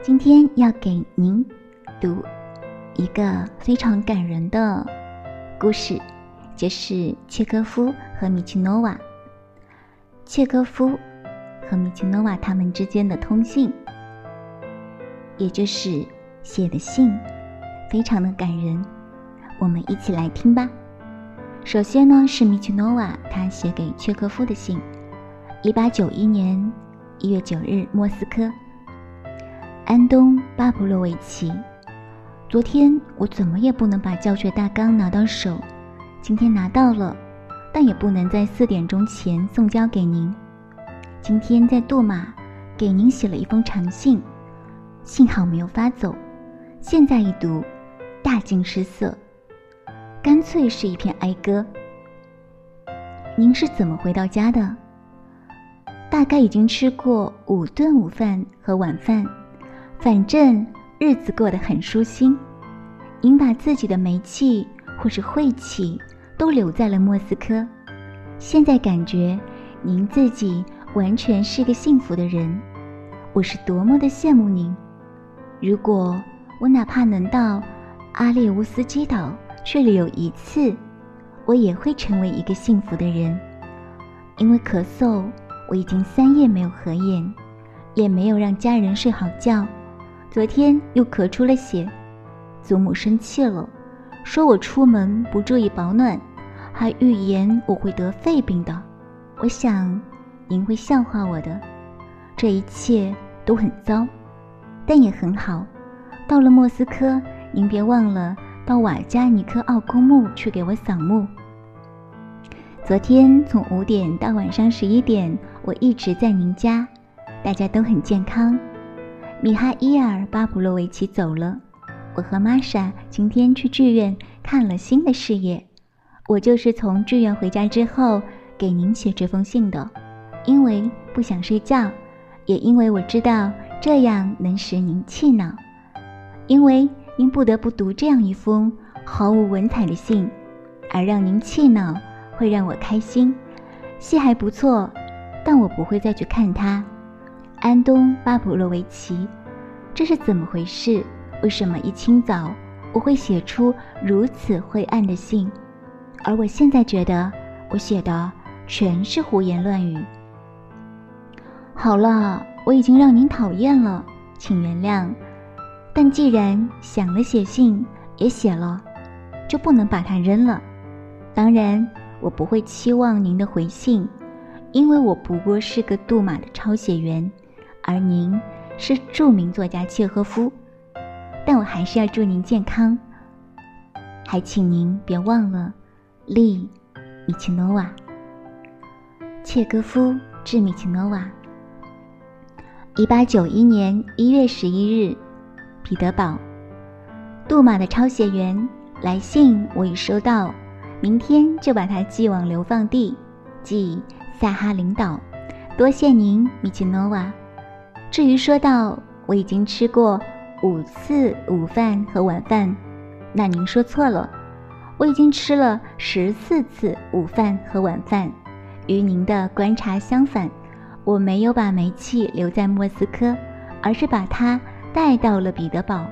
今天要给您读一个非常感人的故事，就是契诃夫和米奇诺瓦。契诃夫和米奇诺瓦他们之间的通信，也就是写的信，非常的感人。我们一起来听吧。首先呢，是米奇诺瓦他写给契诃夫的信，一八九一年一月九日，莫斯科。东·巴布洛维奇，昨天我怎么也不能把教学大纲拿到手，今天拿到了，但也不能在四点钟前送交给您。今天在杜马给您写了一封长信，幸好没有发走，现在一读，大惊失色，干脆是一篇哀歌。您是怎么回到家的？大概已经吃过五顿午饭和晚饭。反正日子过得很舒心，您把自己的煤气或是晦气都留在了莫斯科，现在感觉您自己完全是个幸福的人，我是多么的羡慕您！如果我哪怕能到阿列乌斯基岛去旅游一次，我也会成为一个幸福的人。因为咳嗽，我已经三夜没有合眼，也没有让家人睡好觉。昨天又咳出了血，祖母生气了，说我出门不注意保暖，还预言我会得肺病的。我想，您会笑话我的。这一切都很糟，但也很好。到了莫斯科，您别忘了到瓦加尼科奥公墓去给我扫墓。昨天从五点到晚上十一点，我一直在您家，大家都很健康。米哈伊尔·巴布洛维奇走了，我和玛莎今天去剧院看了新的事业。我就是从剧院回家之后给您写这封信的，因为不想睡觉，也因为我知道这样能使您气恼，因为您不得不读这样一封毫无文采的信，而让您气恼会让我开心。戏还不错，但我不会再去看它。安东·巴普洛维奇，这是怎么回事？为什么一清早我会写出如此灰暗的信？而我现在觉得我写的全是胡言乱语。好了，我已经让您讨厌了，请原谅。但既然想了写信，也写了，就不能把它扔了。当然，我不会期望您的回信，因为我不过是个杜马的抄写员。而您是著名作家契诃夫，但我还是要祝您健康。还请您别忘了，利米奇诺瓦。契诃夫致米奇诺瓦。一八九一年一月十一日，彼得堡。杜马的抄写员来信我已收到，明天就把它寄往流放地，即萨哈林岛。多谢您，米奇诺瓦。至于说到我已经吃过五次午饭和晚饭，那您说错了，我已经吃了十四次午饭和晚饭。与您的观察相反，我没有把煤气留在莫斯科，而是把它带到了彼得堡。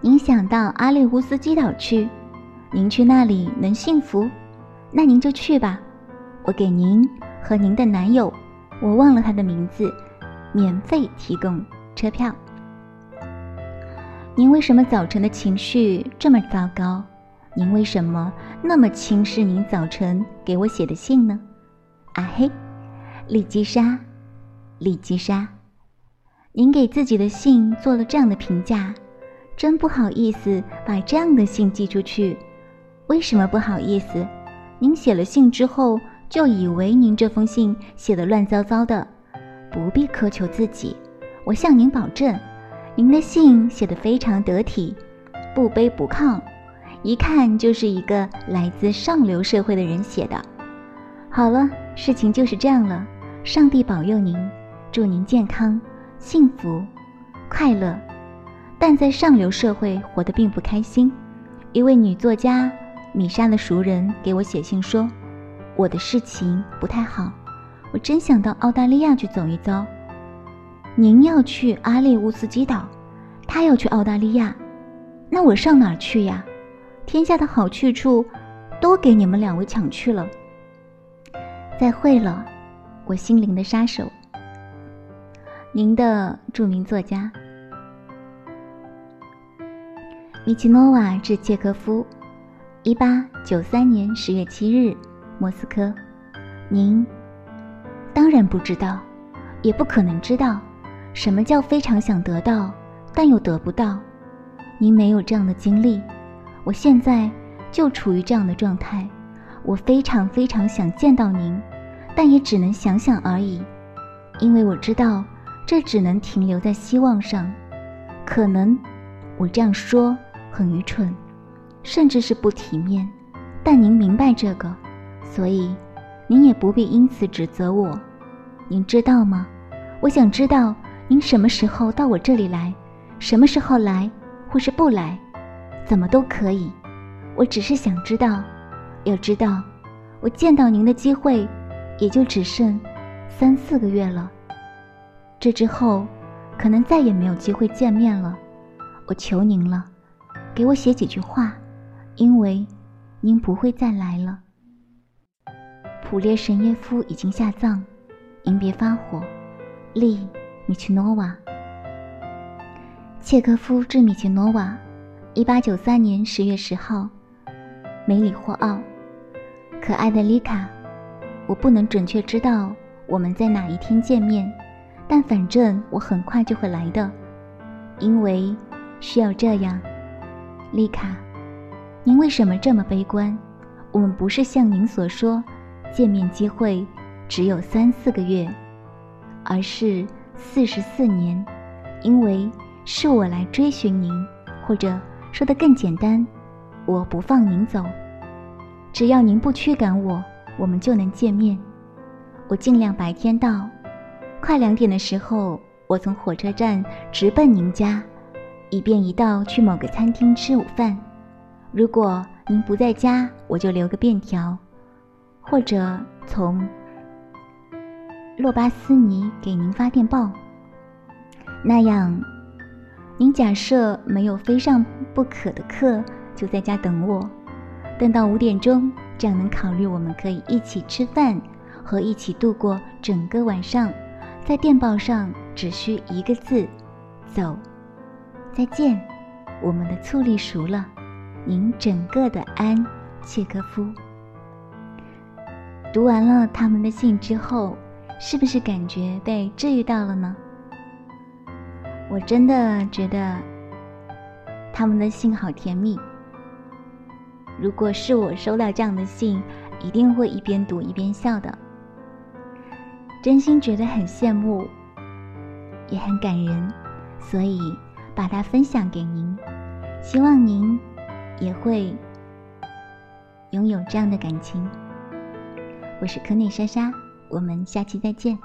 您想到阿列乌斯基岛去，您去那里能幸福，那您就去吧。我给您和您的男友，我忘了他的名字。免费提供车票。您为什么早晨的情绪这么糟糕？您为什么那么轻视您早晨给我写的信呢？啊嘿，丽基莎，丽基莎，您给自己的信做了这样的评价，真不好意思把这样的信寄出去。为什么不好意思？您写了信之后就以为您这封信写的乱糟糟的。不必苛求自己，我向您保证，您的信写得非常得体，不卑不亢，一看就是一个来自上流社会的人写的。好了，事情就是这样了。上帝保佑您，祝您健康、幸福、快乐。但在上流社会活得并不开心。一位女作家米莎的熟人给我写信说，我的事情不太好。我真想到澳大利亚去走一遭。您要去阿列乌斯基岛，他要去澳大利亚，那我上哪儿去呀？天下的好去处，都给你们两位抢去了。再会了，我心灵的杀手。您的著名作家米奇诺瓦致契科夫，一八九三年十月七日，莫斯科。您当然不知道，也不可能知道，什么叫非常想得到，但又得不到。您没有这样的经历。我现在就处于这样的状态，我非常非常想见到您，但也只能想想而已，因为我知道这只能停留在希望上。可能我这样说很愚蠢，甚至是不体面，但您明白这个，所以您也不必因此指责我。您知道吗？我想知道您什么时候到我这里来，什么时候来，或是不来。怎么都可以，我只是想知道。要知道，我见到您的机会也就只剩三四个月了。这之后，可能再也没有机会见面了。我求您了，给我写几句话，因为您不会再来了。普列什耶夫已经下葬，您别发火。利米奇诺瓦，切科夫致米奇诺瓦。一八九三年十月十号，梅里霍奥，可爱的丽卡，我不能准确知道我们在哪一天见面，但反正我很快就会来的，因为需要这样。丽卡，您为什么这么悲观？我们不是像您所说，见面机会只有三四个月，而是四十四年，因为是我来追寻您，或者。说的更简单，我不放您走，只要您不驱赶我，我们就能见面。我尽量白天到，快两点的时候，我从火车站直奔您家，以便一道去某个餐厅吃午饭。如果您不在家，我就留个便条，或者从洛巴斯尼给您发电报。那样。您假设没有非上不可的课，就在家等我，等到五点钟，这样能考虑我们可以一起吃饭和一起度过整个晚上。在电报上只需一个字：走，再见。我们的醋栗熟了。您整个的安，契科夫。读完了他们的信之后，是不是感觉被治愈到了呢？我真的觉得他们的信好甜蜜。如果是我收到这样的信，一定会一边读一边笑的。真心觉得很羡慕，也很感人，所以把它分享给您。希望您也会拥有这样的感情。我是柯内莎莎，我们下期再见。